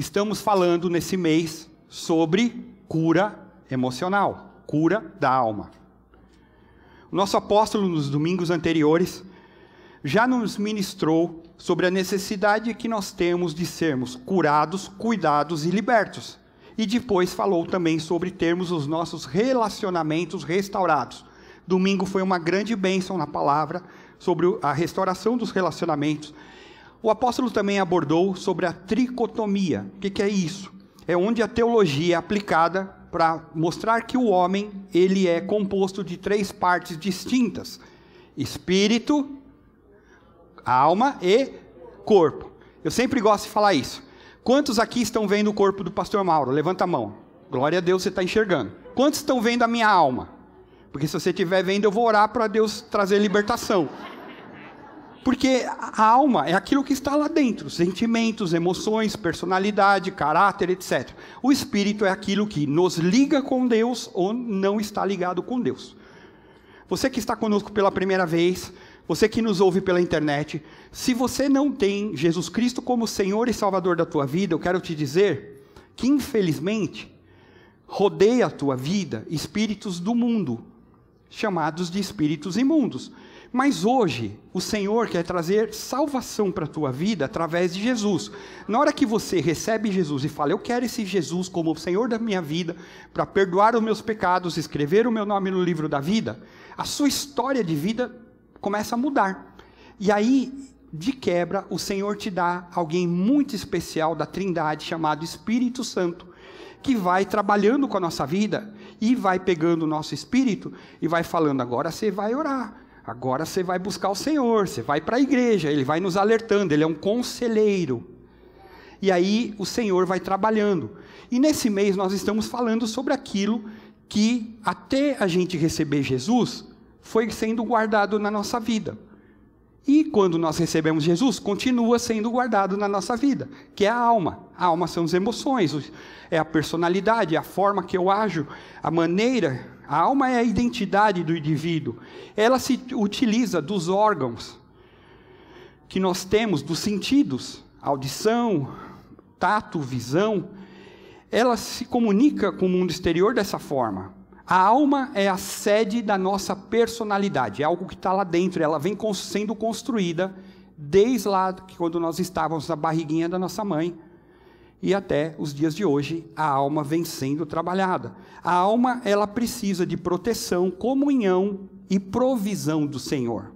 estamos falando nesse mês sobre cura emocional, cura da alma. O nosso apóstolo, nos domingos anteriores, já nos ministrou sobre a necessidade que nós temos de sermos curados, cuidados e libertos. E depois falou também sobre termos os nossos relacionamentos restaurados. Domingo foi uma grande bênção na palavra sobre a restauração dos relacionamentos o apóstolo também abordou sobre a tricotomia. O que, é isso? É onde a teologia é aplicada para mostrar que o homem ele é composto de três partes distintas: espírito, alma e corpo. Eu sempre gosto de falar isso. Quantos aqui estão vendo o corpo do pastor Mauro? Levanta a mão. Glória a Deus, você está enxergando. Quantos estão vendo a minha alma? Porque se você estiver vendo, eu vou orar para Deus trazer libertação. Porque a alma é aquilo que está lá dentro: sentimentos, emoções, personalidade, caráter, etc. O espírito é aquilo que nos liga com Deus ou não está ligado com Deus. Você que está conosco pela primeira vez, você que nos ouve pela internet, se você não tem Jesus Cristo como Senhor e Salvador da tua vida, eu quero te dizer que, infelizmente, rodeia a tua vida espíritos do mundo, chamados de espíritos imundos. Mas hoje, o Senhor quer trazer salvação para a tua vida através de Jesus. Na hora que você recebe Jesus e fala, eu quero esse Jesus como o Senhor da minha vida, para perdoar os meus pecados, escrever o meu nome no livro da vida, a sua história de vida começa a mudar. E aí, de quebra, o Senhor te dá alguém muito especial da Trindade, chamado Espírito Santo, que vai trabalhando com a nossa vida e vai pegando o nosso espírito e vai falando: agora você vai orar Agora você vai buscar o Senhor, você vai para a igreja, ele vai nos alertando, ele é um conselheiro. E aí o Senhor vai trabalhando. E nesse mês nós estamos falando sobre aquilo que até a gente receber Jesus foi sendo guardado na nossa vida. E quando nós recebemos Jesus, continua sendo guardado na nossa vida, que é a alma. A alma são as emoções, é a personalidade, é a forma que eu ajo, a maneira a alma é a identidade do indivíduo. Ela se utiliza dos órgãos que nós temos, dos sentidos, audição, tato, visão. Ela se comunica com o mundo exterior dessa forma. A alma é a sede da nossa personalidade, é algo que está lá dentro, ela vem sendo construída desde lá quando nós estávamos na barriguinha da nossa mãe e até os dias de hoje a alma vem sendo trabalhada. A alma ela precisa de proteção, comunhão e provisão do Senhor.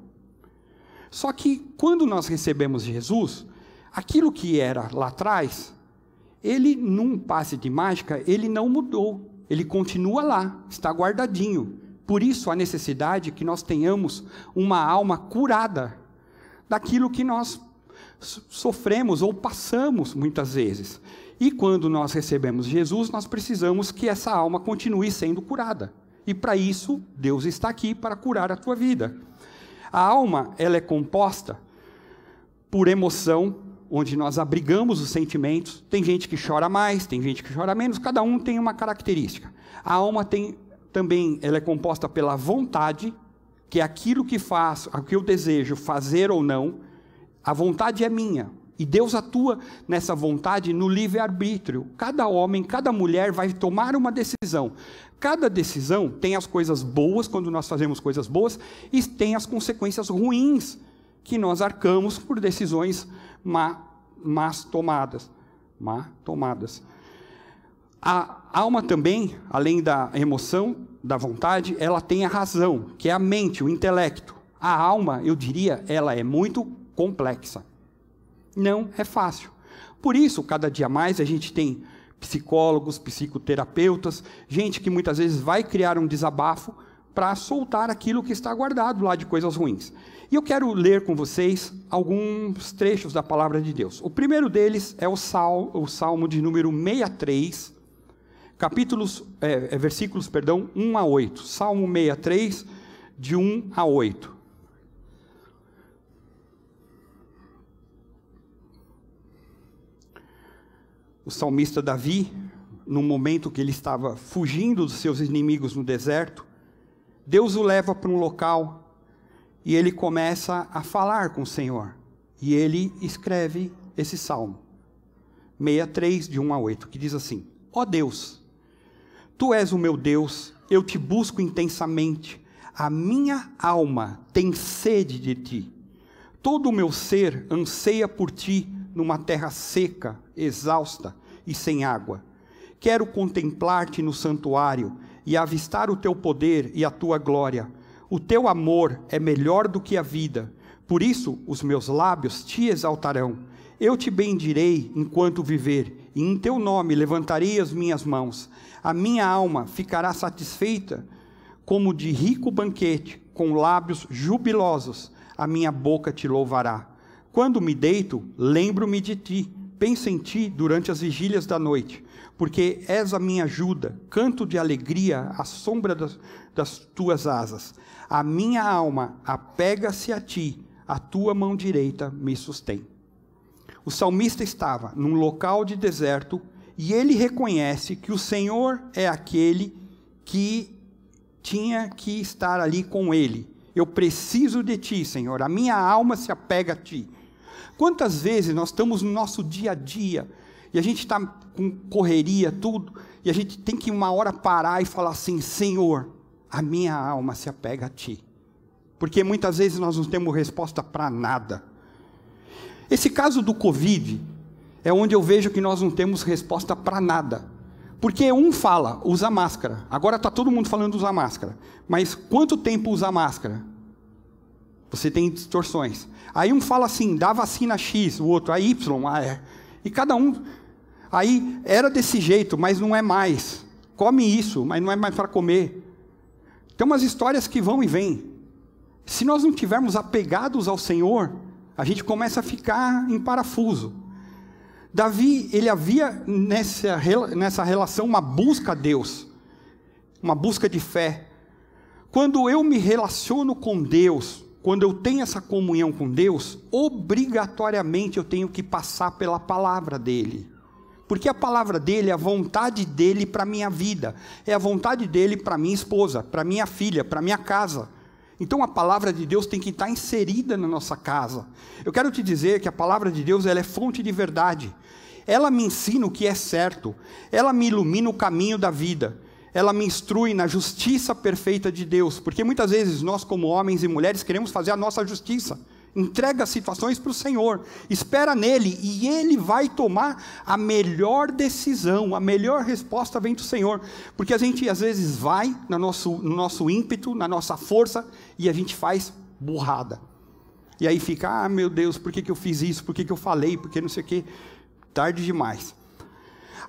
Só que quando nós recebemos Jesus, aquilo que era lá atrás, ele num passe de mágica, ele não mudou. Ele continua lá, está guardadinho. Por isso a necessidade que nós tenhamos uma alma curada daquilo que nós sofremos ou passamos muitas vezes. E quando nós recebemos Jesus, nós precisamos que essa alma continue sendo curada. E para isso, Deus está aqui para curar a tua vida. A alma, ela é composta por emoção, onde nós abrigamos os sentimentos. Tem gente que chora mais, tem gente que chora menos, cada um tem uma característica. A alma tem também, ela é composta pela vontade, que é aquilo que faço, o que eu desejo fazer ou não. A vontade é minha, e Deus atua nessa vontade no livre-arbítrio. Cada homem, cada mulher vai tomar uma decisão. Cada decisão tem as coisas boas, quando nós fazemos coisas boas, e tem as consequências ruins, que nós arcamos por decisões má, más tomadas. Má tomadas. A alma também, além da emoção, da vontade, ela tem a razão, que é a mente, o intelecto. A alma, eu diria, ela é muito complexa. Não é fácil. Por isso, cada dia mais a gente tem psicólogos, psicoterapeutas, gente que muitas vezes vai criar um desabafo para soltar aquilo que está guardado lá de coisas ruins. E eu quero ler com vocês alguns trechos da palavra de Deus. O primeiro deles é o, sal, o Salmo de número 63, capítulos, é, é, versículos, perdão, 1 a 8. Salmo 63, de 1 a 8. O salmista Davi, no momento que ele estava fugindo dos seus inimigos no deserto, Deus o leva para um local e ele começa a falar com o Senhor. E ele escreve esse salmo, 63, de 1 a 8, que diz assim: Ó oh Deus, tu és o meu Deus, eu te busco intensamente, a minha alma tem sede de ti. Todo o meu ser anseia por ti numa terra seca, exausta e sem água. Quero contemplar-te no santuário e avistar o teu poder e a tua glória o teu amor é melhor do que a vida, por isso os meus lábios te exaltarão. Eu te bendirei enquanto viver, e em teu nome levantarei as minhas mãos. A minha alma ficará satisfeita como de rico banquete, com lábios jubilosos, a minha boca te louvará. Quando me deito, lembro-me de ti, penso em ti durante as vigílias da noite, porque és a minha ajuda, canto de alegria à sombra das, das tuas asas. A minha alma apega-se a ti, a tua mão direita me sustém. O salmista estava num local de deserto e ele reconhece que o Senhor é aquele que tinha que estar ali com ele. Eu preciso de ti, Senhor. A minha alma se apega a ti. Quantas vezes nós estamos no nosso dia a dia e a gente está com correria, tudo, e a gente tem que uma hora parar e falar assim: Senhor, a minha alma se apega a ti. Porque muitas vezes nós não temos resposta para nada. Esse caso do Covid é onde eu vejo que nós não temos resposta para nada. Porque um fala, usa máscara. Agora está todo mundo falando usar máscara. Mas quanto tempo usa máscara? Você tem distorções. Aí um fala assim, dá vacina X, o outro a Y, a E. E cada um. Aí era desse jeito, mas não é mais. Come isso, mas não é mais para comer. Tem umas histórias que vão e vêm. Se nós não tivermos apegados ao Senhor, a gente começa a ficar em parafuso. Davi, ele havia nessa, nessa relação uma busca a Deus, uma busca de fé. Quando eu me relaciono com Deus, quando eu tenho essa comunhão com Deus, obrigatoriamente eu tenho que passar pela palavra dEle. Porque a palavra dele é a vontade dele para a minha vida, é a vontade dele para minha esposa, para minha filha, para minha casa. Então a palavra de Deus tem que estar inserida na nossa casa. Eu quero te dizer que a palavra de Deus ela é fonte de verdade. Ela me ensina o que é certo, ela me ilumina o caminho da vida, ela me instrui na justiça perfeita de Deus, porque muitas vezes nós, como homens e mulheres, queremos fazer a nossa justiça entrega as situações para o Senhor, espera nele e ele vai tomar a melhor decisão, a melhor resposta vem do Senhor, porque a gente às vezes vai no nosso, no nosso ímpeto, na nossa força e a gente faz burrada. E aí fica, ah meu Deus, por que, que eu fiz isso? Por que, que eu falei? Por que não sei o que? Tarde demais.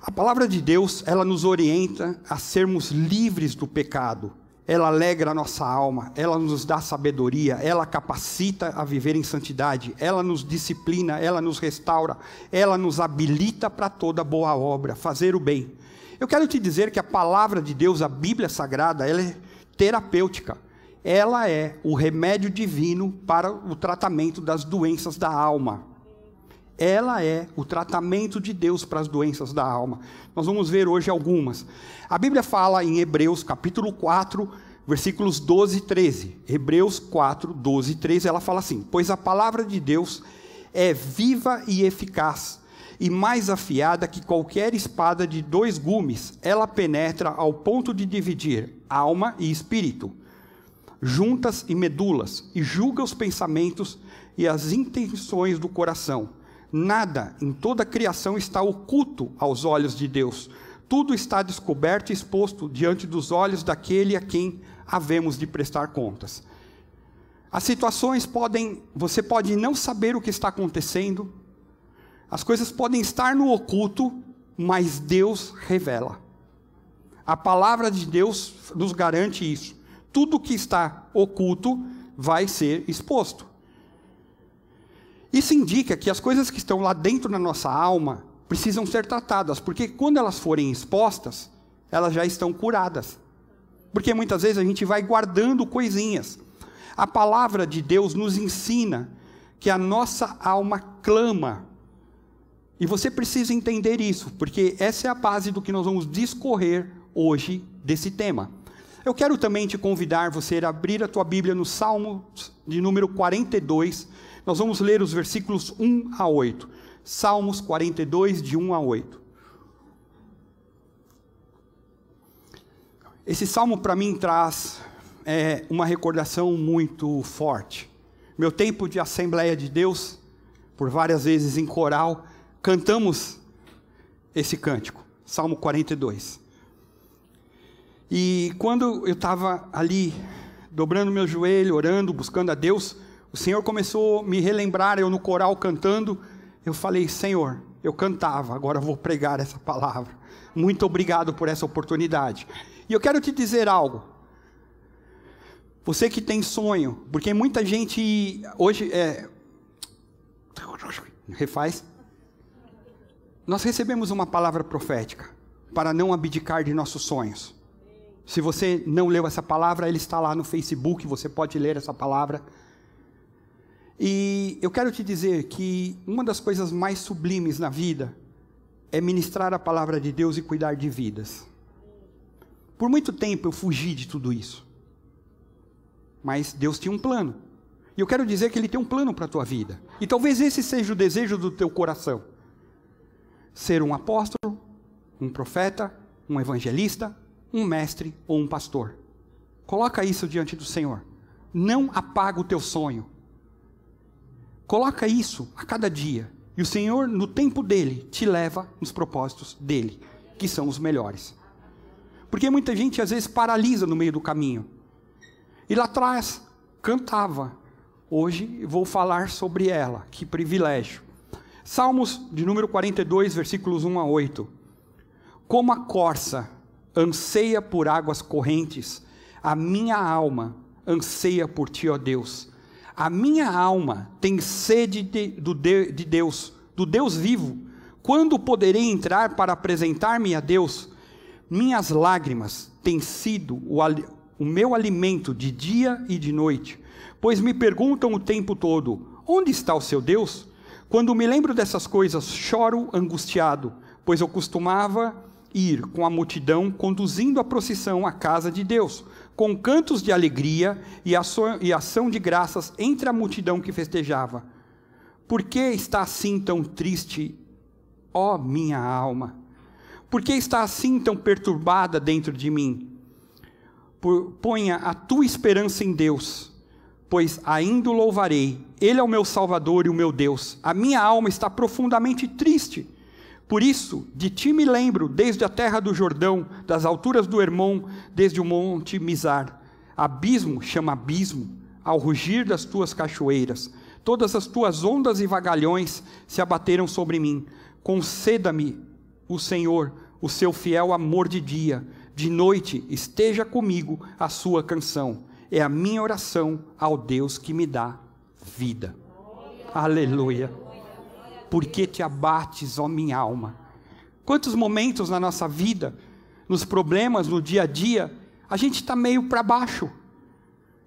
A palavra de Deus, ela nos orienta a sermos livres do pecado ela alegra a nossa alma, ela nos dá sabedoria, ela capacita a viver em santidade, ela nos disciplina, ela nos restaura, ela nos habilita para toda boa obra, fazer o bem. Eu quero te dizer que a palavra de Deus, a Bíblia Sagrada, ela é terapêutica. Ela é o remédio divino para o tratamento das doenças da alma. Ela é o tratamento de Deus para as doenças da alma. Nós vamos ver hoje algumas. A Bíblia fala em Hebreus capítulo 4, versículos 12 e 13. Hebreus 4, 12 e 13, ela fala assim: Pois a palavra de Deus é viva e eficaz, e mais afiada que qualquer espada de dois gumes, ela penetra ao ponto de dividir alma e espírito, juntas e medulas, e julga os pensamentos e as intenções do coração. Nada em toda a criação está oculto aos olhos de Deus. Tudo está descoberto e exposto diante dos olhos daquele a quem havemos de prestar contas. As situações podem, você pode não saber o que está acontecendo, as coisas podem estar no oculto, mas Deus revela. A palavra de Deus nos garante isso. tudo que está oculto vai ser exposto. Isso indica que as coisas que estão lá dentro da nossa alma precisam ser tratadas, porque quando elas forem expostas, elas já estão curadas. Porque muitas vezes a gente vai guardando coisinhas. A palavra de Deus nos ensina que a nossa alma clama. E você precisa entender isso, porque essa é a base do que nós vamos discorrer hoje desse tema. Eu quero também te convidar você a abrir a tua Bíblia no Salmo de número 42. Nós vamos ler os versículos 1 a 8. Salmos 42, de 1 a 8. Esse salmo para mim traz é, uma recordação muito forte. Meu tempo de Assembleia de Deus, por várias vezes em coral, cantamos esse cântico, Salmo 42. E quando eu estava ali, dobrando meu joelho, orando, buscando a Deus, o Senhor começou a me relembrar, eu no coral cantando, eu falei, Senhor, eu cantava, agora eu vou pregar essa palavra. Muito obrigado por essa oportunidade. E eu quero te dizer algo. Você que tem sonho, porque muita gente hoje é. Refaz. Nós recebemos uma palavra profética para não abdicar de nossos sonhos. Se você não leu essa palavra, ele está lá no Facebook, você pode ler essa palavra. E eu quero te dizer que uma das coisas mais sublimes na vida é ministrar a palavra de Deus e cuidar de vidas. Por muito tempo eu fugi de tudo isso. Mas Deus tinha um plano. E eu quero dizer que Ele tem um plano para a tua vida. E talvez esse seja o desejo do teu coração: ser um apóstolo, um profeta, um evangelista, um mestre ou um pastor. Coloca isso diante do Senhor. Não apaga o teu sonho. Coloca isso a cada dia. E o Senhor, no tempo dele, te leva nos propósitos dele, que são os melhores. Porque muita gente às vezes paralisa no meio do caminho. E lá atrás cantava. Hoje vou falar sobre ela. Que privilégio. Salmos de número 42, versículos 1 a 8. Como a corça anseia por águas correntes, a minha alma anseia por ti, ó Deus. A minha alma tem sede de, do de, de Deus, do Deus vivo. Quando poderei entrar para apresentar-me a Deus? Minhas lágrimas têm sido o, o meu alimento de dia e de noite, pois me perguntam o tempo todo: onde está o seu Deus? Quando me lembro dessas coisas, choro angustiado, pois eu costumava ir com a multidão conduzindo a procissão à casa de Deus, com cantos de alegria e ação de graças entre a multidão que festejava. Por que está assim tão triste, ó minha alma? Por que está assim tão perturbada dentro de mim? Ponha a tua esperança em Deus, pois ainda o louvarei. Ele é o meu Salvador e o meu Deus. A minha alma está profundamente triste por isso, de ti me lembro, desde a terra do Jordão, das alturas do Hermon, desde o monte Mizar. Abismo chama abismo, ao rugir das tuas cachoeiras. Todas as tuas ondas e vagalhões se abateram sobre mim. Conceda-me, o Senhor, o seu fiel amor de dia. De noite esteja comigo a sua canção. É a minha oração ao Deus que me dá vida. Aleluia por que te abates, ó minha alma? Quantos momentos na nossa vida, nos problemas, no dia a dia, a gente está meio para baixo.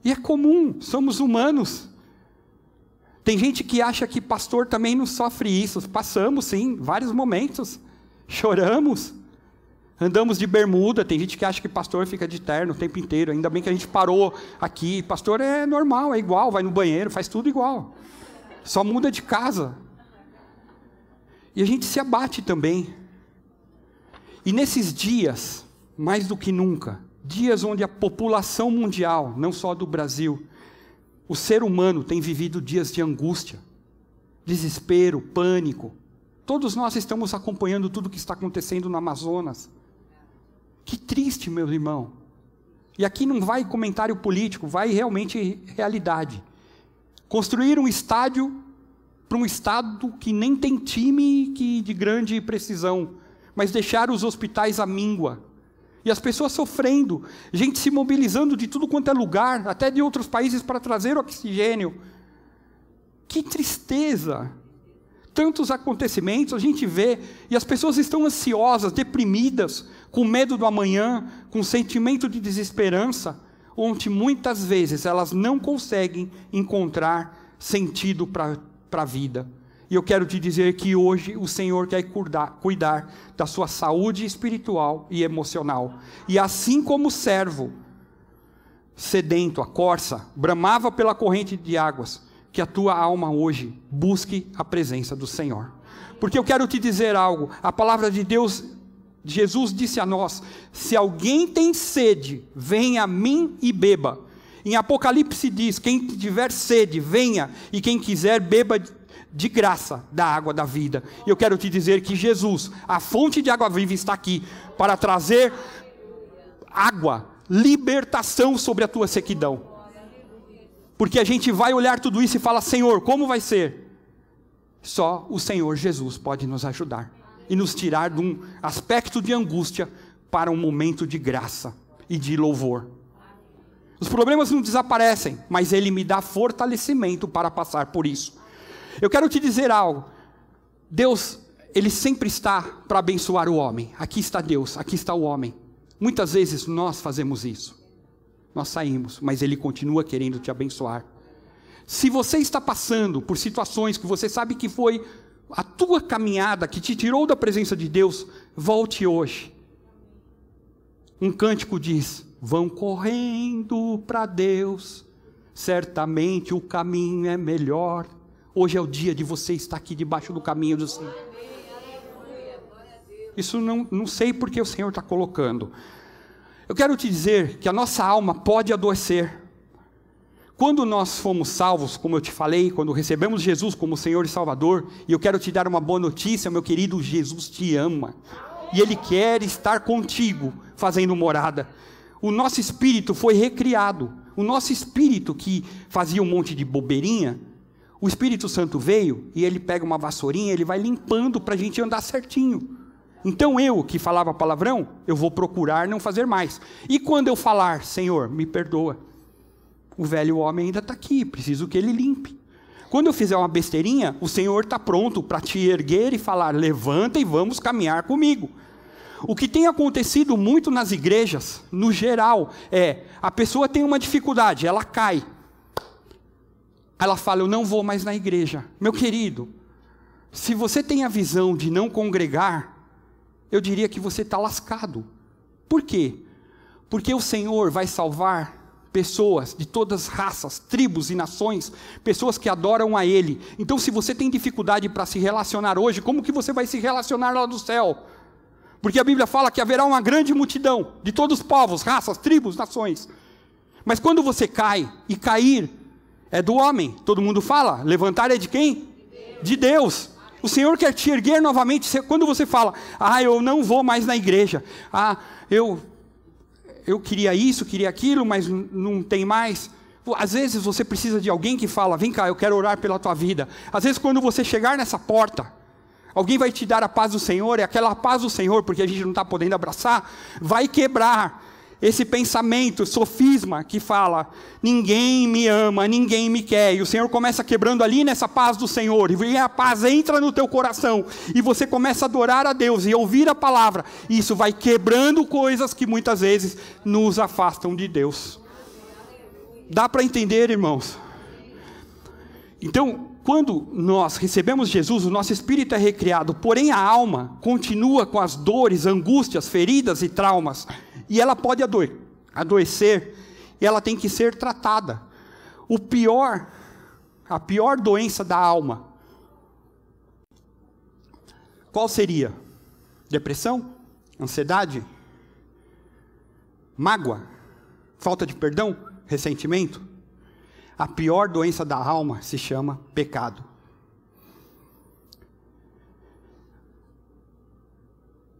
E é comum, somos humanos. Tem gente que acha que pastor também não sofre isso. Passamos, sim, vários momentos. Choramos. Andamos de bermuda. Tem gente que acha que pastor fica de terno o tempo inteiro. Ainda bem que a gente parou aqui. Pastor é normal, é igual, vai no banheiro, faz tudo igual. Só muda de casa. E a gente se abate também. E nesses dias, mais do que nunca, dias onde a população mundial, não só do Brasil, o ser humano tem vivido dias de angústia, desespero, pânico. Todos nós estamos acompanhando tudo o que está acontecendo no Amazonas. Que triste, meu irmão. E aqui não vai comentário político, vai realmente realidade. Construir um estádio para um estado que nem tem time que de grande precisão, mas deixar os hospitais à míngua. E as pessoas sofrendo, gente se mobilizando de tudo quanto é lugar, até de outros países para trazer oxigênio. Que tristeza! Tantos acontecimentos a gente vê, e as pessoas estão ansiosas, deprimidas, com medo do amanhã, com sentimento de desesperança, onde muitas vezes elas não conseguem encontrar sentido para a vida. E eu quero te dizer que hoje o Senhor quer cuidar, cuidar da sua saúde espiritual e emocional. E assim como o servo sedento, a corça, bramava pela corrente de águas, que a tua alma hoje busque a presença do Senhor. Porque eu quero te dizer algo, a palavra de Deus, Jesus disse a nós: se alguém tem sede, venha a mim e beba. Em Apocalipse diz: quem tiver sede, venha, e quem quiser, beba de graça da água da vida. E eu quero te dizer que Jesus, a fonte de água viva, está aqui para trazer água, libertação sobre a tua sequidão. Porque a gente vai olhar tudo isso e fala: Senhor, como vai ser? Só o Senhor Jesus pode nos ajudar e nos tirar de um aspecto de angústia para um momento de graça e de louvor. Os problemas não desaparecem, mas Ele me dá fortalecimento para passar por isso. Eu quero te dizer algo. Deus, Ele sempre está para abençoar o homem. Aqui está Deus, aqui está o homem. Muitas vezes nós fazemos isso. Nós saímos, mas Ele continua querendo te abençoar. Se você está passando por situações que você sabe que foi a tua caminhada que te tirou da presença de Deus, volte hoje. Um cântico diz: Vão correndo para Deus, certamente o caminho é melhor. Hoje é o dia de você estar aqui debaixo do caminho do Senhor. Isso não, não sei porque o Senhor está colocando. Eu quero te dizer que a nossa alma pode adoecer. Quando nós fomos salvos, como eu te falei, quando recebemos Jesus como Senhor e Salvador, e eu quero te dar uma boa notícia, meu querido, Jesus te ama. E Ele quer estar contigo, fazendo morada. O nosso espírito foi recriado. O nosso espírito que fazia um monte de bobeirinha, o Espírito Santo veio e ele pega uma vassourinha, ele vai limpando para a gente andar certinho. Então eu, que falava palavrão, eu vou procurar não fazer mais. E quando eu falar, Senhor, me perdoa, o velho homem ainda está aqui, preciso que ele limpe. Quando eu fizer uma besteirinha, o Senhor está pronto para te erguer e falar: levanta e vamos caminhar comigo. O que tem acontecido muito nas igrejas, no geral, é a pessoa tem uma dificuldade, ela cai. Ela fala: Eu não vou mais na igreja. Meu querido, se você tem a visão de não congregar, eu diria que você está lascado. Por quê? Porque o Senhor vai salvar pessoas de todas as raças, tribos e nações, pessoas que adoram a Ele. Então, se você tem dificuldade para se relacionar hoje, como que você vai se relacionar lá no céu? Porque a Bíblia fala que haverá uma grande multidão de todos os povos, raças, tribos, nações. Mas quando você cai e cair é do homem. Todo mundo fala. Levantar é de quem? De Deus. O Senhor quer te erguer novamente. Quando você fala, ah, eu não vou mais na igreja. Ah, eu, eu queria isso, queria aquilo, mas não tem mais. Às vezes você precisa de alguém que fala, vem cá, eu quero orar pela tua vida. Às vezes quando você chegar nessa porta, alguém vai te dar a paz do Senhor, e aquela paz do Senhor, porque a gente não está podendo abraçar, vai quebrar esse pensamento, sofisma que fala: ninguém me ama, ninguém me quer. E o Senhor começa quebrando ali nessa paz do Senhor, e a paz entra no teu coração, e você começa a adorar a Deus e ouvir a palavra. E isso vai quebrando coisas que muitas vezes nos afastam de Deus. Dá para entender, irmãos? Então, quando nós recebemos Jesus, o nosso espírito é recriado, porém a alma continua com as dores, angústias, feridas e traumas e ela pode adoecer, e ela tem que ser tratada. O pior, a pior doença da alma, qual seria? Depressão? Ansiedade? Mágoa? Falta de perdão? Ressentimento? A pior doença da alma se chama pecado.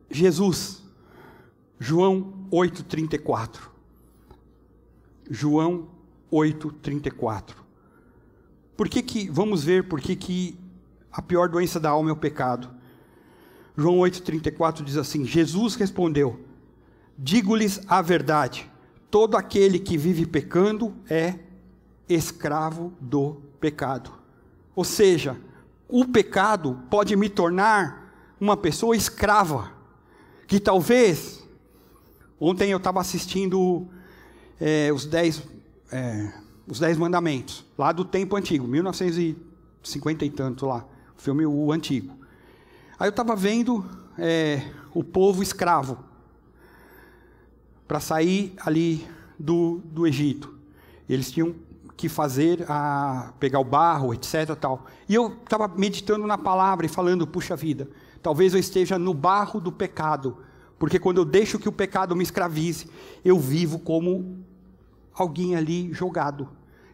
Jesus, João 8:34. João 8:34. Por que que vamos ver por que que a pior doença da alma é o pecado? João 8:34 diz assim: Jesus respondeu: Digo-lhes a verdade: todo aquele que vive pecando é escravo do pecado. Ou seja, o pecado pode me tornar uma pessoa escrava, que talvez. Ontem eu estava assistindo é, os dez, é, os dez mandamentos, lá do tempo antigo, 1950 e tanto lá, o filme o antigo. Aí eu estava vendo é, o povo escravo para sair ali do, do Egito. Eles tinham que fazer a pegar o barro, etc. Tal. E eu estava meditando na palavra e falando, puxa vida, talvez eu esteja no barro do pecado, porque quando eu deixo que o pecado me escravize, eu vivo como alguém ali jogado.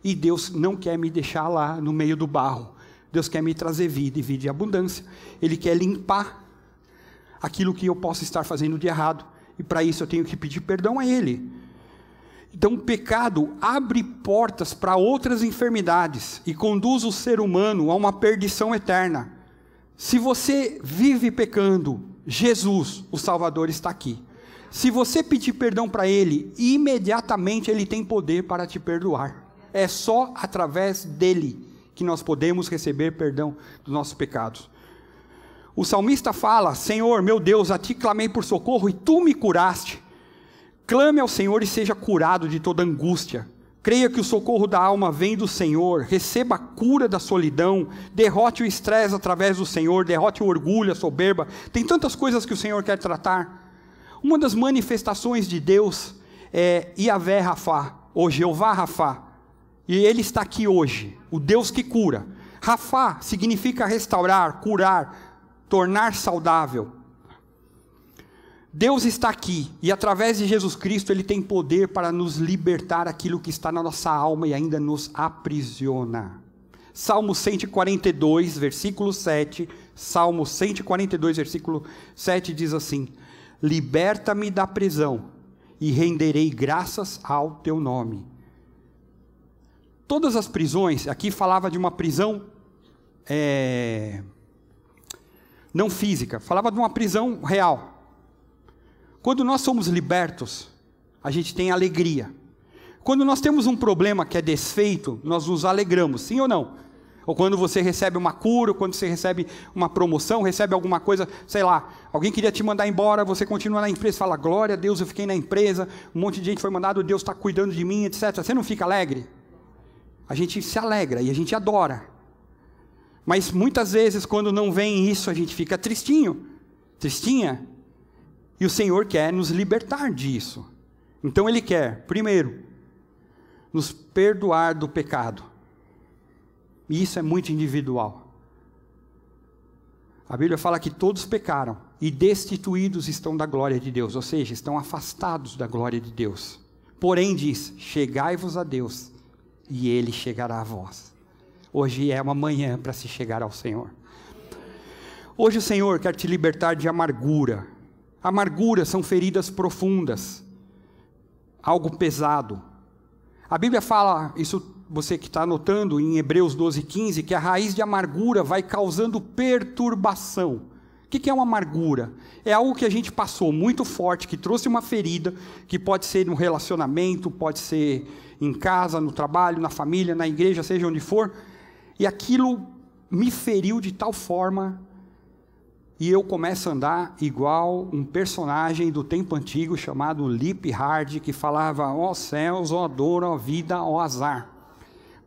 E Deus não quer me deixar lá no meio do barro. Deus quer me trazer vida e vida e abundância. Ele quer limpar aquilo que eu possa estar fazendo de errado. E para isso eu tenho que pedir perdão a Ele. Então, o pecado abre portas para outras enfermidades e conduz o ser humano a uma perdição eterna. Se você vive pecando, Jesus, o Salvador, está aqui. Se você pedir perdão para Ele, imediatamente Ele tem poder para te perdoar. É só através dele que nós podemos receber perdão dos nossos pecados. O salmista fala: Senhor, meu Deus, a ti clamei por socorro e tu me curaste. Clame ao Senhor e seja curado de toda angústia. Creia que o socorro da alma vem do Senhor, receba a cura da solidão, derrote o estresse através do Senhor, derrote o orgulho, a soberba. Tem tantas coisas que o Senhor quer tratar. Uma das manifestações de Deus é Yahvé Rafá, ou Jeová Rafá. E ele está aqui hoje, o Deus que cura. Rafá significa restaurar, curar, tornar saudável. Deus está aqui e através de Jesus Cristo ele tem poder para nos libertar aquilo que está na nossa alma e ainda nos aprisiona. Salmo 142, versículo 7, Salmo 142, versículo 7 diz assim: Liberta-me da prisão e renderei graças ao teu nome. Todas as prisões, aqui falava de uma prisão é, não física, falava de uma prisão real. Quando nós somos libertos, a gente tem alegria. Quando nós temos um problema que é desfeito, nós nos alegramos, sim ou não? Ou quando você recebe uma cura, ou quando você recebe uma promoção, recebe alguma coisa, sei lá, alguém queria te mandar embora, você continua na empresa, fala, glória a Deus, eu fiquei na empresa, um monte de gente foi mandado, Deus está cuidando de mim, etc. Você não fica alegre? A gente se alegra e a gente adora. Mas muitas vezes, quando não vem isso, a gente fica tristinho, tristinha, e o Senhor quer nos libertar disso. Então Ele quer, primeiro, nos perdoar do pecado. E isso é muito individual. A Bíblia fala que todos pecaram e destituídos estão da glória de Deus, ou seja, estão afastados da glória de Deus. Porém, diz: chegai-vos a Deus, e Ele chegará a vós. Hoje é uma manhã para se chegar ao Senhor. Hoje o Senhor quer te libertar de amargura, Amargura são feridas profundas, algo pesado. A Bíblia fala, isso você que está anotando em Hebreus 12, 15, que a raiz de amargura vai causando perturbação. O que é uma amargura? É algo que a gente passou muito forte, que trouxe uma ferida, que pode ser no relacionamento, pode ser em casa, no trabalho, na família, na igreja, seja onde for, e aquilo me feriu de tal forma e eu começo a andar igual um personagem do tempo antigo chamado Lip Hard, que falava: ó oh céus, ó oh dor, ó oh vida, ó azar.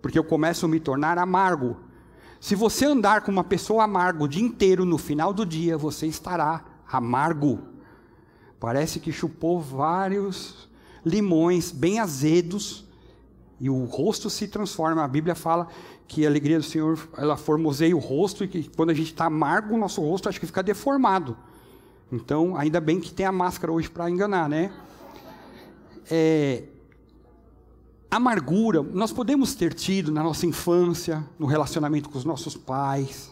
Porque eu começo a me tornar amargo. Se você andar com uma pessoa amargo o dia inteiro, no final do dia você estará amargo. Parece que chupou vários limões bem azedos e o rosto se transforma. A Bíblia fala que a alegria do Senhor ela formoseia o rosto e que quando a gente está amargo, o nosso rosto acho que fica deformado. Então, ainda bem que tem a máscara hoje para enganar, né? É, amargura, nós podemos ter tido na nossa infância, no relacionamento com os nossos pais,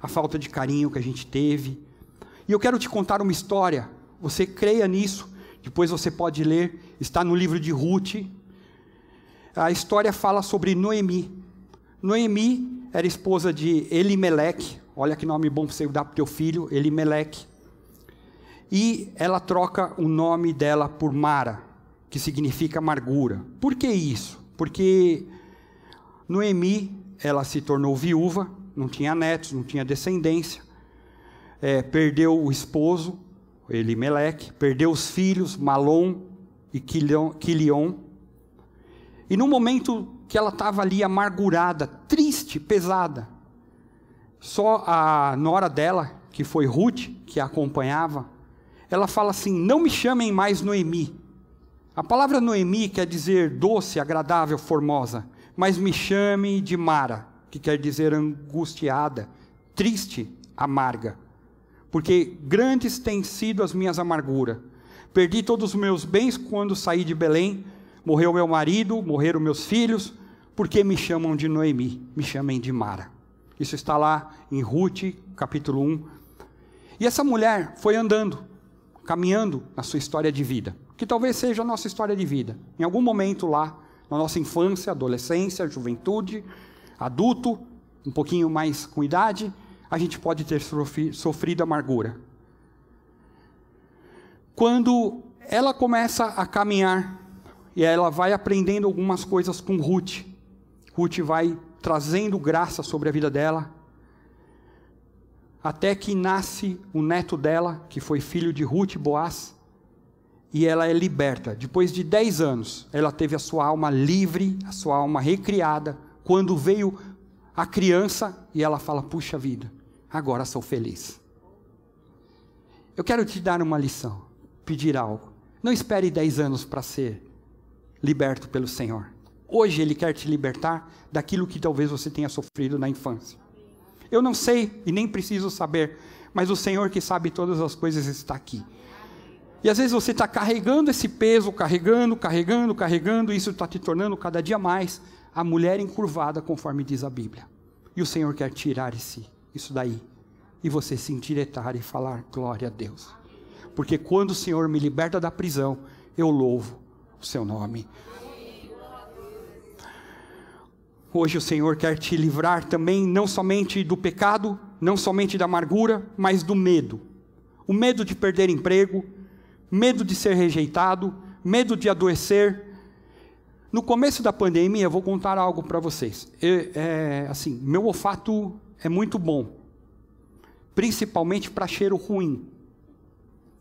a falta de carinho que a gente teve. E eu quero te contar uma história. Você creia nisso, depois você pode ler, está no livro de Ruth. A história fala sobre Noemi. Noemi era esposa de Elimeleque, olha que nome bom para você dar para teu filho, Elimeleque. E ela troca o nome dela por Mara, que significa amargura. Por que isso? Porque Noemi, ela se tornou viúva, não tinha netos, não tinha descendência, é, perdeu o esposo, Elimeleque, perdeu os filhos, Malom e Quilion. E no momento que ela estava ali amargurada, triste, pesada, só a nora dela, que foi Ruth, que a acompanhava, ela fala assim: Não me chamem mais Noemi. A palavra Noemi quer dizer doce, agradável, formosa, mas me chame de Mara, que quer dizer angustiada, triste, amarga. Porque grandes têm sido as minhas amarguras. Perdi todos os meus bens quando saí de Belém, morreu meu marido, morreram meus filhos, porque me chamam de Noemi, me chamem de Mara. Isso está lá em Ruth, capítulo 1. E essa mulher foi andando, caminhando na sua história de vida, que talvez seja a nossa história de vida. Em algum momento lá, na nossa infância, adolescência, juventude, adulto, um pouquinho mais com idade, a gente pode ter sofrido amargura. Quando ela começa a caminhar e ela vai aprendendo algumas coisas com Ruth, Ruth vai trazendo graça sobre a vida dela, até que nasce o neto dela, que foi filho de Ruth Boaz, e ela é liberta. Depois de 10 anos, ela teve a sua alma livre, a sua alma recriada, quando veio a criança e ela fala: Puxa vida, agora sou feliz. Eu quero te dar uma lição, pedir algo. Não espere 10 anos para ser liberto pelo Senhor. Hoje Ele quer te libertar daquilo que talvez você tenha sofrido na infância. Eu não sei e nem preciso saber, mas o Senhor que sabe todas as coisas está aqui. E às vezes você está carregando esse peso, carregando, carregando, carregando, e isso está te tornando cada dia mais a mulher encurvada, conforme diz a Bíblia. E o Senhor quer tirar esse, isso daí. E você se endireitar e falar glória a Deus. Porque quando o Senhor me liberta da prisão, eu louvo o seu nome. Hoje o Senhor quer te livrar também, não somente do pecado, não somente da amargura, mas do medo. O medo de perder emprego, medo de ser rejeitado, medo de adoecer, no começo da pandemia, eu vou contar algo para vocês. Eu, é, assim, meu olfato é muito bom, principalmente para cheiro ruim.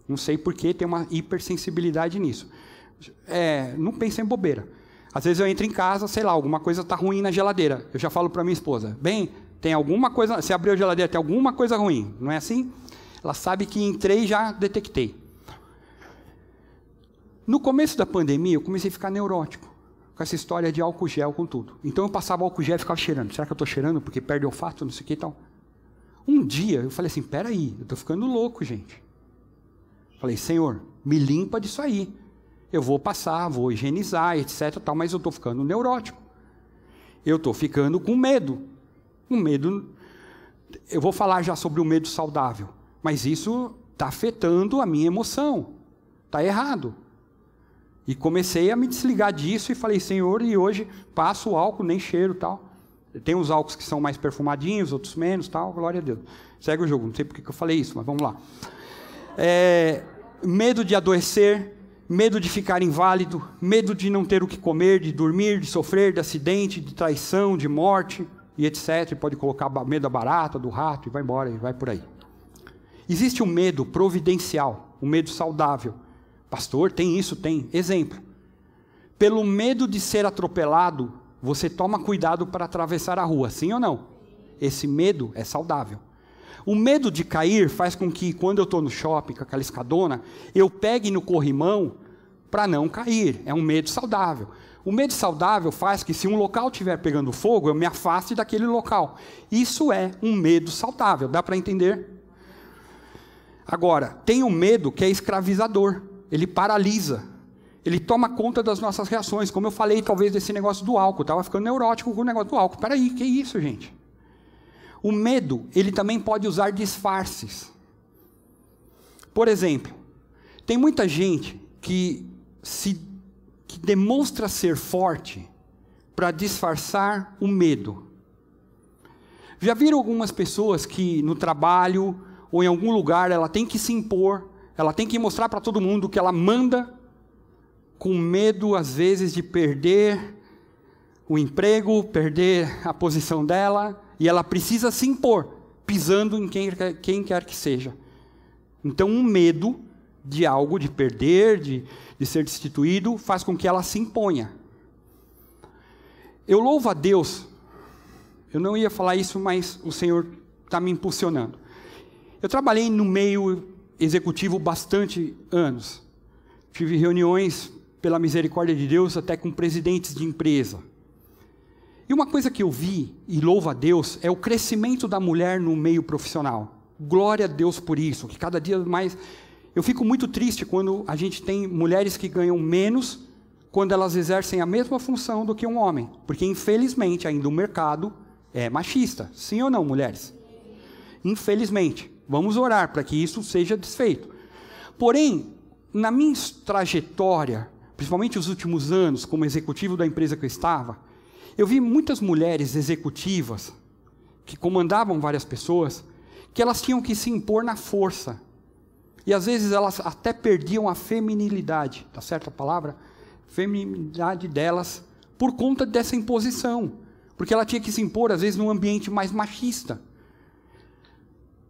Não sei porquê, tem uma hipersensibilidade nisso. É, não pense em bobeira. Às vezes eu entro em casa, sei lá, alguma coisa está ruim na geladeira. Eu já falo para minha esposa: bem, tem alguma coisa. Se abriu a geladeira, tem alguma coisa ruim. Não é assim? Ela sabe que entrei e já detectei. No começo da pandemia, eu comecei a ficar neurótico com essa história de álcool gel com tudo. Então eu passava álcool gel e ficava cheirando. Será que eu estou cheirando porque perde olfato, não sei o que e tal? Um dia eu falei assim, peraí, eu estou ficando louco, gente. Falei, Senhor, me limpa disso aí. Eu vou passar, vou higienizar, etc. Tal, mas eu estou ficando neurótico. Eu estou ficando com medo. Um medo. Eu vou falar já sobre o medo saudável. Mas isso está afetando a minha emoção. Está errado. E comecei a me desligar disso e falei, Senhor, e hoje passo o álcool, nem cheiro tal. Tem uns álcools que são mais perfumadinhos, outros menos tal, glória a Deus. Segue o jogo, não sei porque que eu falei isso, mas vamos lá. É, medo de adoecer, medo de ficar inválido, medo de não ter o que comer, de dormir, de sofrer de acidente, de traição, de morte e etc. Pode colocar medo da barata, do rato e vai embora e vai por aí. Existe um medo providencial, um medo saudável, Pastor, tem isso? Tem. Exemplo. Pelo medo de ser atropelado, você toma cuidado para atravessar a rua, sim ou não? Esse medo é saudável. O medo de cair faz com que, quando eu estou no shopping com aquela escadona, eu pegue no corrimão para não cair. É um medo saudável. O medo saudável faz que, se um local estiver pegando fogo, eu me afaste daquele local. Isso é um medo saudável. Dá para entender? Agora, tem um medo que é escravizador ele paralisa, ele toma conta das nossas reações. Como eu falei, talvez desse negócio do álcool, estava ficando neurótico com o negócio do álcool. Peraí, que isso, gente? O medo, ele também pode usar disfarces. Por exemplo, tem muita gente que se que demonstra ser forte para disfarçar o medo. Já viram algumas pessoas que no trabalho ou em algum lugar ela tem que se impor, ela tem que mostrar para todo mundo que ela manda, com medo, às vezes, de perder o emprego, perder a posição dela, e ela precisa se impor, pisando em quem, quem quer que seja. Então, um medo de algo, de perder, de, de ser destituído, faz com que ela se imponha. Eu louvo a Deus, eu não ia falar isso, mas o Senhor está me impulsionando. Eu trabalhei no meio executivo bastante anos. Tive reuniões, pela misericórdia de Deus, até com presidentes de empresa. E uma coisa que eu vi, e louvo a Deus, é o crescimento da mulher no meio profissional. Glória a Deus por isso, que cada dia mais. Eu fico muito triste quando a gente tem mulheres que ganham menos quando elas exercem a mesma função do que um homem. Porque, infelizmente, ainda o mercado é machista. Sim ou não, mulheres? Infelizmente. Vamos orar para que isso seja desfeito. Porém, na minha trajetória, principalmente os últimos anos, como executivo da empresa que eu estava, eu vi muitas mulheres executivas que comandavam várias pessoas, que elas tinham que se impor na força. E às vezes elas até perdiam a feminilidade, tá certo a palavra? Feminilidade delas por conta dessa imposição, porque ela tinha que se impor às vezes num ambiente mais machista.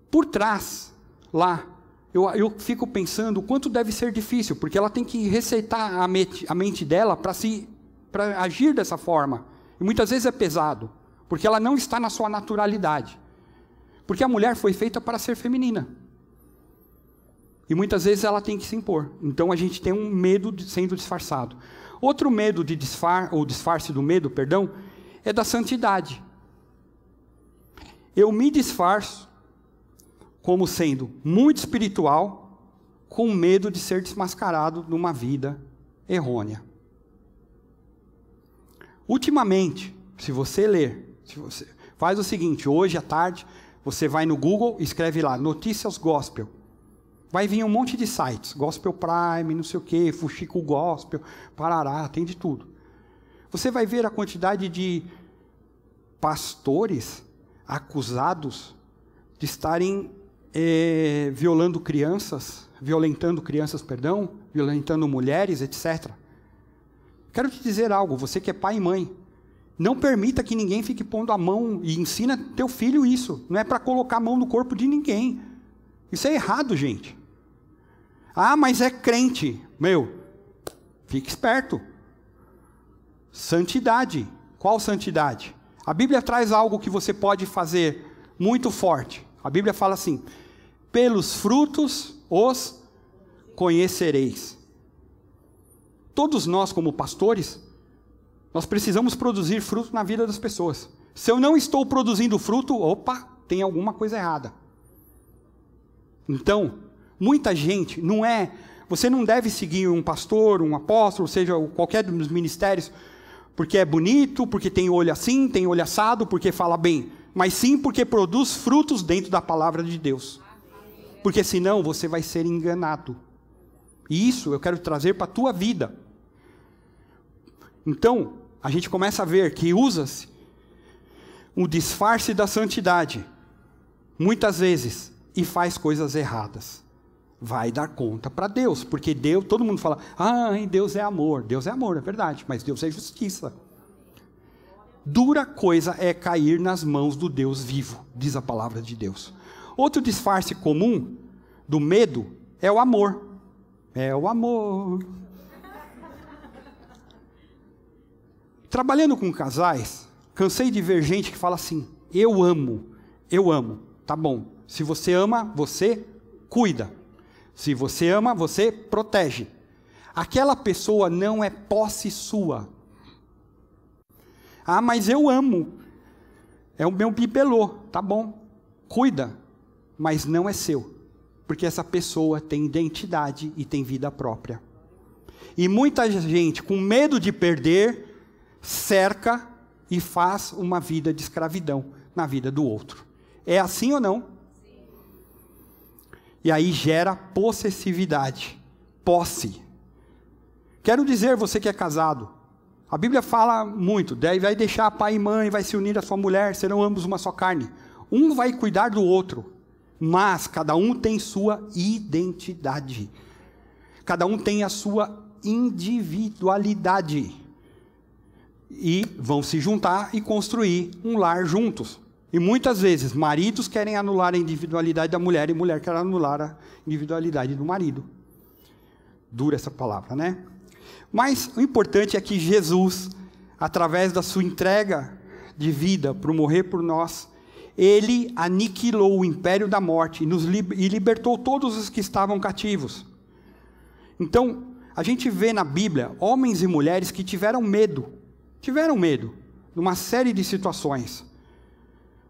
Por trás, lá, eu, eu fico pensando o quanto deve ser difícil, porque ela tem que receitar a mente, a mente dela para se para agir dessa forma. E muitas vezes é pesado, porque ela não está na sua naturalidade. Porque a mulher foi feita para ser feminina. E muitas vezes ela tem que se impor. Então a gente tem um medo de sendo disfarçado. Outro medo de disfar ou disfarce do medo, perdão, é da santidade. Eu me disfarço como sendo muito espiritual, com medo de ser desmascarado numa vida errônea. Ultimamente, se você ler, se você faz o seguinte, hoje à tarde, você vai no Google, escreve lá notícias gospel. Vai vir um monte de sites, Gospel Prime, não sei o quê, Fuxico Gospel, Parará, tem de tudo. Você vai ver a quantidade de pastores acusados de estarem é, violando crianças, violentando crianças, perdão, violentando mulheres, etc. Quero te dizer algo, você que é pai e mãe, não permita que ninguém fique pondo a mão e ensina teu filho isso. Não é para colocar a mão no corpo de ninguém. Isso é errado, gente. Ah, mas é crente. Meu, fique esperto. Santidade. Qual santidade? A Bíblia traz algo que você pode fazer muito forte. A Bíblia fala assim: pelos frutos os conhecereis. Todos nós, como pastores, nós precisamos produzir fruto na vida das pessoas. Se eu não estou produzindo fruto, opa, tem alguma coisa errada. Então, muita gente não é. Você não deve seguir um pastor, um apóstolo, seja qualquer dos ministérios, porque é bonito, porque tem olho assim, tem olho assado, porque fala bem, mas sim porque produz frutos dentro da palavra de Deus porque senão você vai ser enganado. E isso eu quero trazer para a tua vida. Então, a gente começa a ver que usa-se um disfarce da santidade, muitas vezes, e faz coisas erradas. Vai dar conta para Deus, porque Deus, todo mundo fala, ah, Deus é amor. Deus é amor, é verdade, mas Deus é justiça. Dura coisa é cair nas mãos do Deus vivo, diz a palavra de Deus. Outro disfarce comum do medo é o amor. É o amor. Trabalhando com casais, cansei de ver gente que fala assim: eu amo, eu amo. Tá bom. Se você ama, você cuida. Se você ama, você protege. Aquela pessoa não é posse sua. Ah, mas eu amo. É o meu bibelô. Tá bom. Cuida mas não é seu, porque essa pessoa tem identidade e tem vida própria. E muita gente, com medo de perder, cerca e faz uma vida de escravidão na vida do outro. É assim ou não? E aí gera possessividade, posse. Quero dizer, você que é casado, a Bíblia fala muito, vai deixar pai e mãe, vai se unir à sua mulher, serão ambos uma só carne. Um vai cuidar do outro. mas cada um tem sua identidade. Cada um tem a sua individualidade. E vão se juntar e construir um lar juntos. E muitas vezes, maridos querem anular a individualidade da mulher e mulher quer anular a individualidade do marido. Dura essa palavra, né? Mas o importante é que Jesus, através da sua entrega de vida para morrer por nós, ele aniquilou o império da morte e, nos e libertou todos os que estavam cativos. Então, a gente vê na Bíblia homens e mulheres que tiveram medo, tiveram medo, numa série de situações.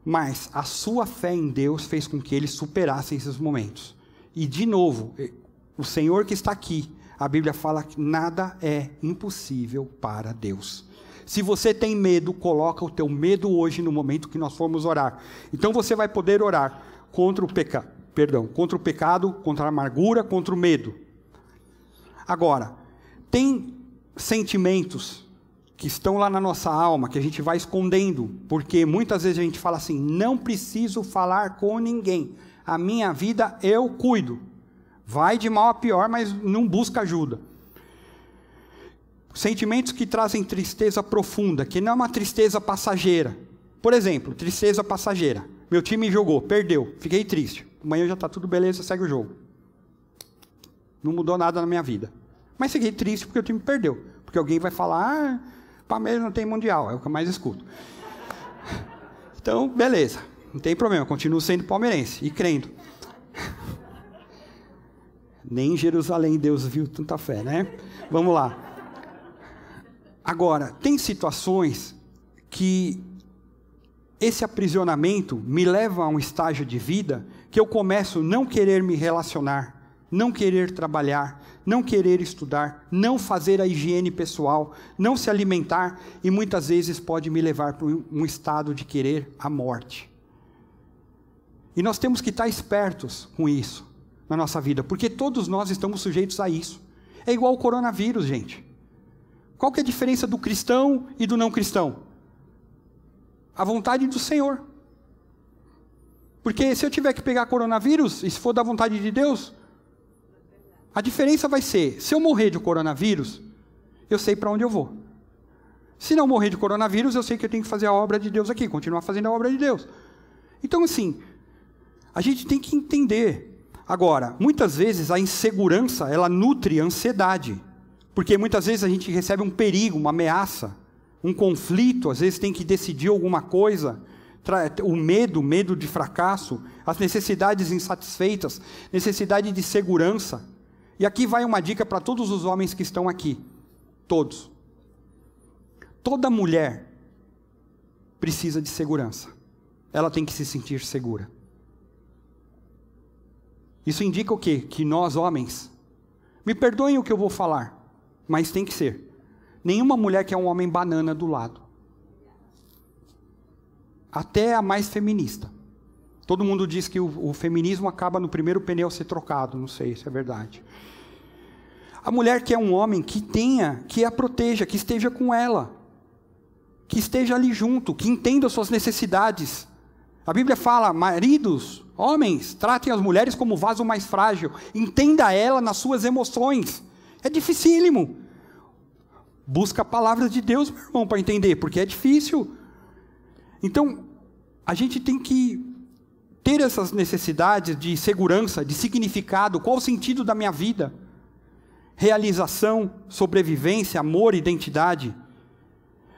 Mas a sua fé em Deus fez com que eles superassem esses momentos. E, de novo, eh, o Senhor que está aqui, a Bíblia fala que nada é impossível para Deus. Se você tem medo, coloca o teu medo hoje no momento que nós formos orar. Então você vai poder orar contra o pecado, perdão, contra o pecado, contra a amargura, contra o medo. Agora, tem sentimentos que estão lá na nossa alma, que a gente vai escondendo, porque muitas vezes a gente fala assim: não preciso falar com ninguém, a minha vida eu cuido. Vai de mal a pior, mas não busca ajuda. Sentimentos que trazem tristeza profunda, que não é uma tristeza passageira. Por exemplo, tristeza passageira. Meu time jogou, perdeu, fiquei triste. Amanhã já está tudo beleza, segue o jogo. Não mudou nada na minha vida. Mas fiquei triste porque o time perdeu. Porque alguém vai falar, ah, Palmeiras não tem mundial, é o que eu mais escuto. Então, beleza, não tem problema, continuo sendo palmeirense e crendo. Nem em Jerusalém Deus viu tanta fé, né? Vamos lá. Agora, tem situações que esse aprisionamento me leva a um estágio de vida que eu começo não querer me relacionar, não querer trabalhar, não querer estudar, não fazer a higiene pessoal, não se alimentar e muitas vezes pode me levar para um estado de querer a morte. E nós temos que estar espertos com isso na nossa vida, porque todos nós estamos sujeitos a isso. É igual o coronavírus, gente. Qual que é a diferença do cristão e do não cristão? A vontade do Senhor. Porque se eu tiver que pegar coronavírus, e se for da vontade de Deus, a diferença vai ser: se eu morrer de coronavírus, eu sei para onde eu vou. Se não morrer de coronavírus, eu sei que eu tenho que fazer a obra de Deus aqui, continuar fazendo a obra de Deus. Então, assim, a gente tem que entender. Agora, muitas vezes a insegurança, ela nutre a ansiedade. Porque muitas vezes a gente recebe um perigo, uma ameaça, um conflito, às vezes tem que decidir alguma coisa, o medo, medo de fracasso, as necessidades insatisfeitas, necessidade de segurança. E aqui vai uma dica para todos os homens que estão aqui. Todos. Toda mulher precisa de segurança. Ela tem que se sentir segura. Isso indica o quê? Que nós, homens, me perdoem o que eu vou falar, mas tem que ser. Nenhuma mulher quer um homem banana do lado. Até a mais feminista. Todo mundo diz que o, o, feminismo acaba no primeiro pneu ser trocado, não sei se é verdade. A mulher quer um homem que tenha, que a proteja, que esteja com ela, que esteja ali junto, que entenda suas necessidades. A Bíblia fala: maridos, homens, tratem as mulheres como vaso mais frágil, entenda ela nas suas emoções. É dificílimo. Busca a palavra de Deus, meu irmão, para entender, porque é difícil. Então, a gente tem que ter essas necessidades de segurança, de significado, qual o sentido da minha vida? Realização, sobrevivência, amor, identidade.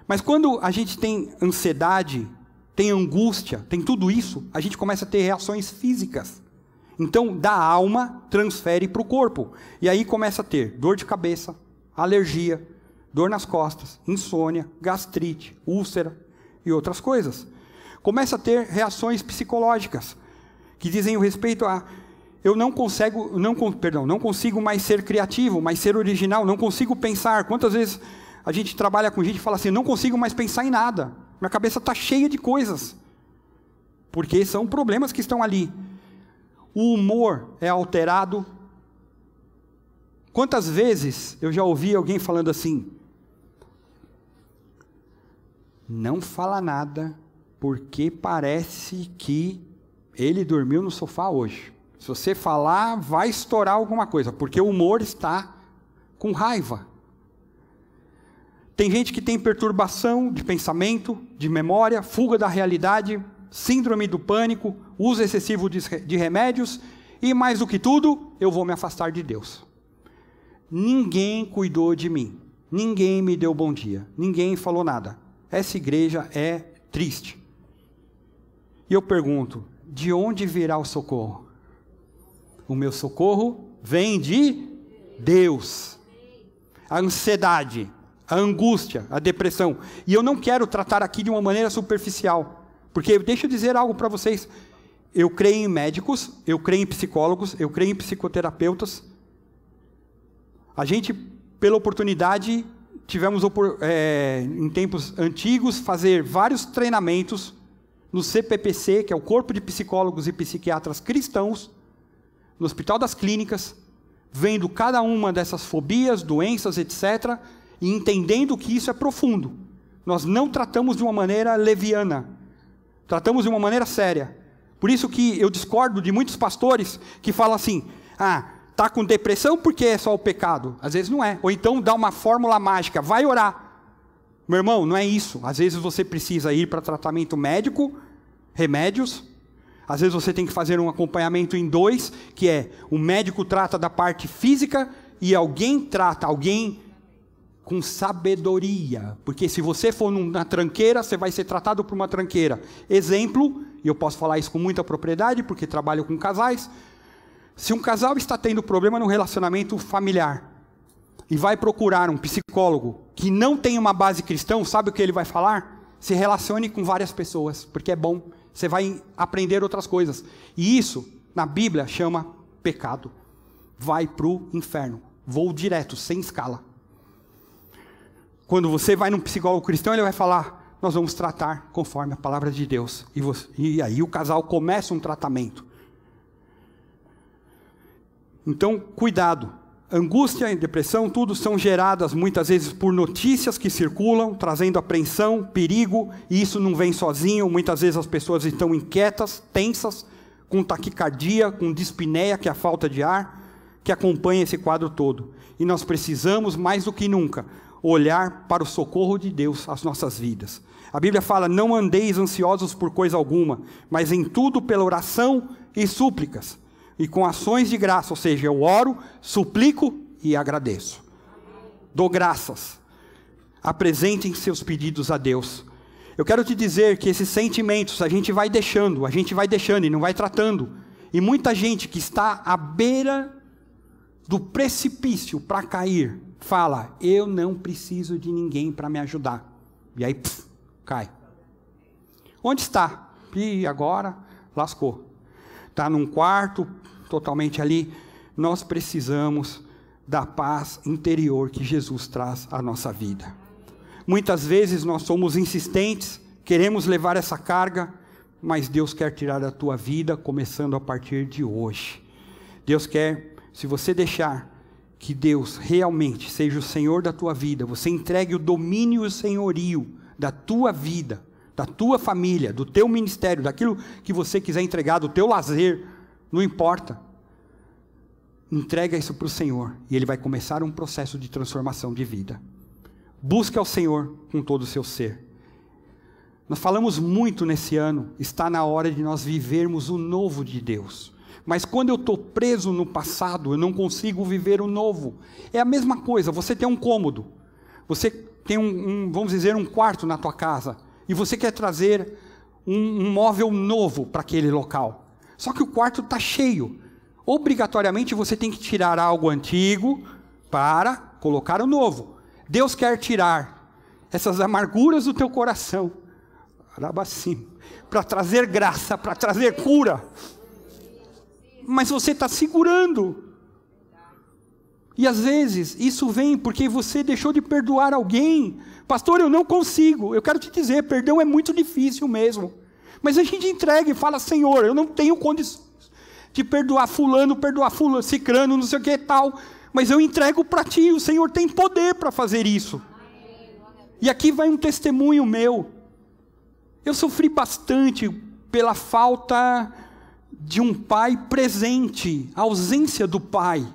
Mas quando a gente tem ansiedade, tem angústia, tem tudo isso, a gente começa a ter reações físicas. Então, da alma transfere para o corpo. E aí começa a ter dor de cabeça, alergia, dor nas costas, insônia, gastrite, úlcera e outras coisas começa a ter reações psicológicas que dizem o respeito a eu não consigo, não, perdão, não consigo mais ser criativo, mais ser original, não consigo pensar. Quantas vezes a gente trabalha com gente e fala assim, não consigo mais pensar em nada. Minha cabeça está cheia de coisas. Porque são problemas que estão ali. O humor é alterado. Quantas vezes eu já ouvi alguém falando assim: não fala nada, porque parece que Ele dormiu no sofá hoje. Se você falar, vai estourar alguma coisa, porque o humor está com raiva. Tem gente que tem perturbação de pensamento, de memória, fuga da realidade, síndrome do pânico, uso excessivo de remédios e, mais do que tudo, eu vou me afastar de Deus. Ninguém cuidou de mim, ninguém me deu bom dia, ninguém falou nada. Essa igreja é triste. E eu pergunto: de onde virá o socorro? O meu socorro vem de Deus. A ansiedade, a angústia, a depressão. E eu não quero tratar aqui de uma maneira superficial, porque deixa eu dizer algo para vocês. Eu creio em médicos, eu creio em psicólogos, eu creio em psicoterapeutas. A gente, pela oportunidade, tivemos é, em tempos antigos fazer vários treinamentos no CPPC, que é o Corpo de Psicólogos e Psiquiatras Cristãos, no Hospital das Clínicas, vendo cada uma dessas fobias, doenças, etc., e entendendo que isso é profundo. Nós não tratamos de uma maneira leviana, tratamos de uma maneira séria. Por isso que eu discordo de muitos pastores que falam assim: ah, tá com depressão porque é só o pecado. Às vezes não é. Ou então dá uma fórmula mágica, vai orar. Meu irmão, não é isso. Às vezes você precisa ir para tratamento médico, remédios. Às vezes você tem que fazer um acompanhamento em dois, que é o médico trata da parte física e alguém trata, alguém com sabedoria, porque se você for na tranqueira, você vai ser tratado por uma tranqueira. Exemplo, e eu posso falar isso com muita propriedade, porque trabalho com casais. Se um casal está tendo problema no relacionamento familiar e vai procurar um psicólogo que não tem uma base cristã, sabe o que ele vai falar? Se relacione com várias pessoas, porque é bom. Você vai aprender outras coisas. E isso, na Bíblia, chama pecado. Vai para o inferno. Voo direto, sem escala. Quando você vai num psicólogo cristão, ele vai falar: Nós vamos tratar conforme a palavra de Deus. E, você, e aí o casal começa um tratamento. Então, cuidado. Angústia e depressão, tudo são geradas muitas vezes por notícias que circulam, trazendo apreensão, perigo, e isso não vem sozinho. Muitas vezes as pessoas estão inquietas, tensas, com taquicardia, com dispneia, que é a falta de ar, que acompanha esse quadro todo. E nós precisamos, mais do que nunca, olhar para o socorro de Deus às nossas vidas. A Bíblia fala: não andeis ansiosos por coisa alguma, mas em tudo pela oração e súplicas, e com ações de graça, ou seja, eu oro, suplico e agradeço. Dou graças. Apresentem seus pedidos a Deus. Eu quero te dizer que esses sentimentos a gente vai deixando, a gente vai deixando e não vai tratando. E muita gente que está à beira do precipício para cair, fala: Eu não preciso de ninguém para me ajudar. E aí, cai. Onde está? E agora lascou. Está num quarto, totalmente ali. Nós precisamos da paz interior que Jesus traz à nossa vida. Muitas vezes nós somos insistentes, queremos levar essa carga, mas Deus quer tirar da tua vida começando a partir de hoje. Deus quer, se você deixar que Deus realmente seja o Senhor da tua vida, você entregue o domínio e o senhorio da tua vida, da tua família, do teu ministério, daquilo que você quiser entregar, do teu lazer, não importa. Entrega isso para o Senhor e Ele vai começar um processo de transformação de vida. Busque ao Senhor com todo o seu ser. Nós falamos muito nesse ano, está na hora de nós vivermos o novo de Deus. Mas quando eu estou preso no passado, eu não consigo viver o novo. É a mesma coisa, você tem um cômodo, você tem um, um vamos dizer, um quarto na tua casa, e você quer trazer um, um móvel novo para aquele local. Só que o quarto está cheio. Obrigatoriamente você tem que tirar algo antigo para colocar o novo. Deus quer tirar essas amarguras do teu coração, para trazer graça, para trazer cura mas você está segurando. E às vezes isso vem porque você deixou de perdoar alguém. Pastor, eu não consigo. Eu quero te dizer, perdão é muito difícil mesmo. Mas a gente entrega e fala, Senhor, eu não tenho condições de perdoar fulano, perdoar fulano, cicrano, não sei o que tal. Mas eu entrego para ti, o Senhor tem poder para fazer isso. E aqui vai um testemunho meu. Eu sofri bastante pela falta de um pai presente, a ausência do pai.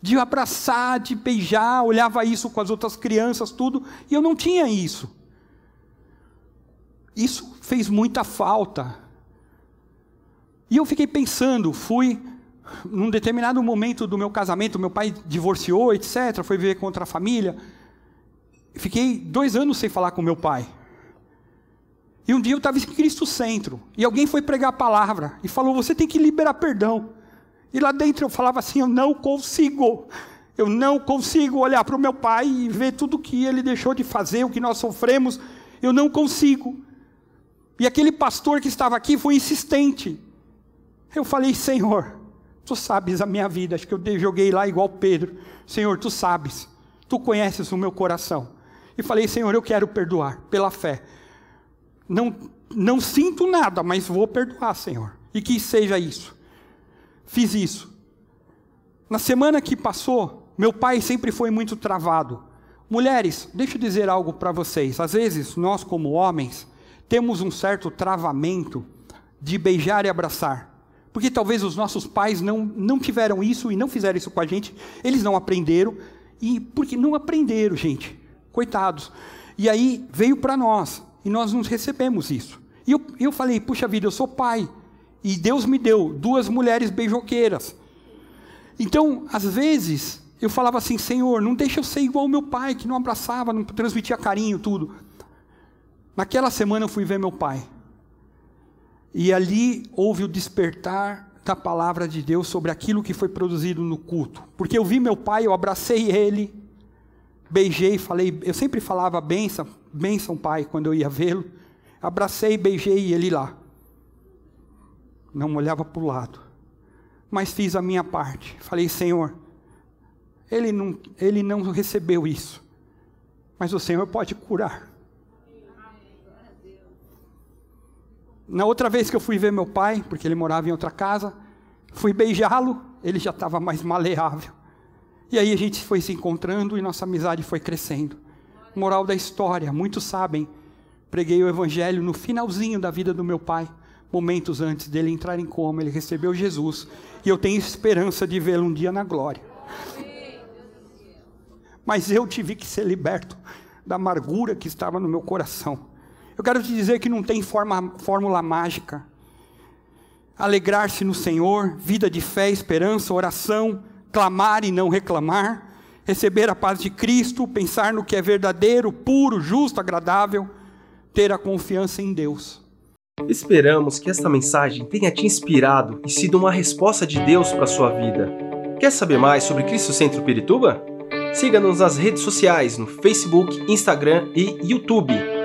De abraçar, de beijar, olhava isso com as outras crianças, tudo, e eu não tinha isso. Isso fez muita falta. E eu fiquei pensando, fui num determinado momento do meu casamento, meu pai divorciou, etc., foi viver com outra família. Fiquei dois anos sem falar com meu pai. E um dia eu estava em Cristo Centro, e alguém foi pregar a palavra, e falou: Você tem que liberar perdão. E lá dentro eu falava assim: Eu não consigo. Eu não consigo olhar para o meu pai e ver tudo que ele deixou de fazer, o que nós sofremos. Eu não consigo. E aquele pastor que estava aqui foi insistente. Eu falei: Senhor, tu sabes a minha vida. Acho que eu joguei lá igual Pedro. Senhor, tu sabes. Tu conheces o meu coração. E falei: Senhor, eu quero perdoar pela fé. Não, não sinto nada, mas vou perdoar, Senhor. E que seja isso. Fiz isso. Na semana que passou, meu pai sempre foi muito travado. Mulheres, deixa eu dizer algo para vocês. Às vezes, nós, como homens, temos um certo travamento de beijar e abraçar. Porque talvez os nossos pais não, não tiveram isso e não fizeram isso com a gente, eles não aprenderam, e porque não aprenderam, gente, coitados. E aí veio para nós. E nós não recebemos isso. E eu, eu falei, puxa vida, eu sou pai. E Deus me deu duas mulheres beijoqueiras. Então, às vezes, eu falava assim, Senhor, não deixa eu ser igual ao meu pai, que não abraçava, não transmitia carinho, tudo. Naquela semana eu fui ver meu pai. E ali houve o despertar da palavra de Deus sobre aquilo que foi produzido no culto. Porque eu vi meu pai, eu abracei ele, beijei, falei, eu sempre falava benção, benção, pai, quando eu ia vê-lo. Abracei, beijei ele lá. Não olhava para o lado. Mas fiz a minha parte. Falei, Senhor, ele não, ele não recebeu isso. Mas o Senhor pode curar. Na outra vez que eu fui ver meu pai, porque ele morava em outra casa, fui beijá-lo, ele já estava mais maleável. E aí a gente foi se encontrando e nossa amizade foi crescendo. Moral da história, muitos sabem, preguei o evangelho no finalzinho da vida do meu pai, momentos antes dele entrar em coma, ele recebeu Jesus, e eu tenho esperança de vê-lo um dia na glória. Mas eu tive que ser liberto da amargura que estava no meu coração. Eu quero te dizer que não tem forma, fórmula mágica. Alegrar-se no Senhor, vida de fé, esperança, oração, clamar e não reclamar, receber a paz de Cristo, pensar no que é verdadeiro, puro, justo, agradável, ter a confiança em Deus. Esperamos que esta mensagem tenha te inspirado e sido uma resposta de Deus para a sua vida. Quer saber mais sobre Cristo Centro Pirituba? Siga-nos nas redes sociais no Facebook, Instagram e YouTube,